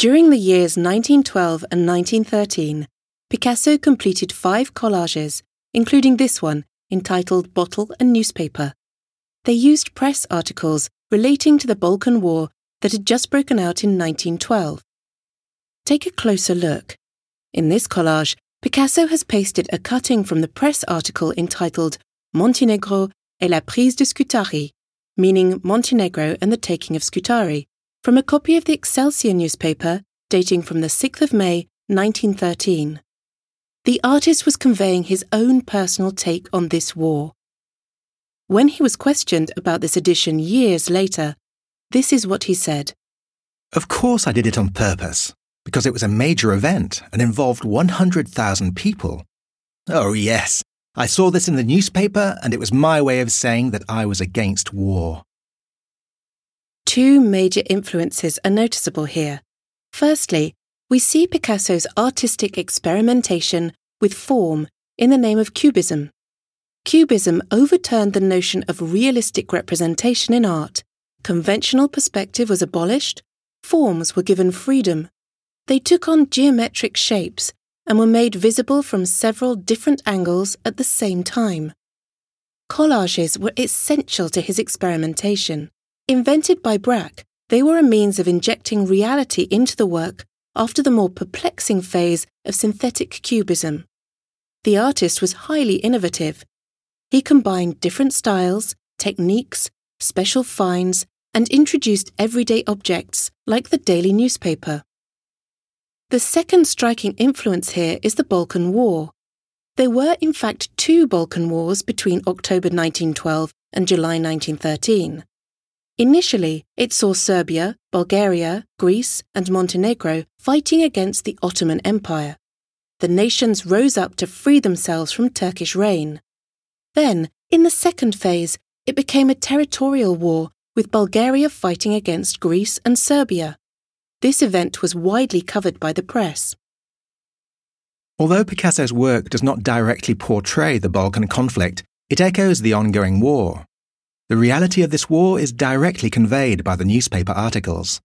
During the years 1912 and 1913, Picasso completed five collages, including this one entitled Bottle and Newspaper. They used press articles relating to the Balkan War that had just broken out in 1912. Take a closer look. In this collage, Picasso has pasted a cutting from the press article entitled Montenegro et la prise de Scutari, meaning Montenegro and the taking of Scutari, from a copy of the Excelsior newspaper dating from the 6th of May 1913. The artist was conveying his own personal take on this war. When he was questioned about this edition years later, this is what he said Of course, I did it on purpose, because it was a major event and involved 100,000 people. Oh, yes, I saw this in the newspaper, and it was my way of saying that I was against war. Two major influences are noticeable here. Firstly, we see Picasso's artistic experimentation with form in the name of Cubism. Cubism overturned the notion of realistic representation in art. Conventional perspective was abolished, forms were given freedom. They took on geometric shapes and were made visible from several different angles at the same time. Collages were essential to his experimentation. Invented by Braque, they were a means of injecting reality into the work after the more perplexing phase of synthetic cubism. The artist was highly innovative. He combined different styles, techniques, special finds, and introduced everyday objects like the daily newspaper. The second striking influence here is the Balkan War. There were, in fact, two Balkan Wars between October 1912 and July 1913. Initially, it saw Serbia, Bulgaria, Greece, and Montenegro fighting against the Ottoman Empire. The nations rose up to free themselves from Turkish reign. Then, in the second phase, it became a territorial war with Bulgaria fighting against Greece and Serbia. This event was widely covered by the press. Although Picasso's work does not directly portray the Balkan conflict, it echoes the ongoing war. The reality of this war is directly conveyed by the newspaper articles.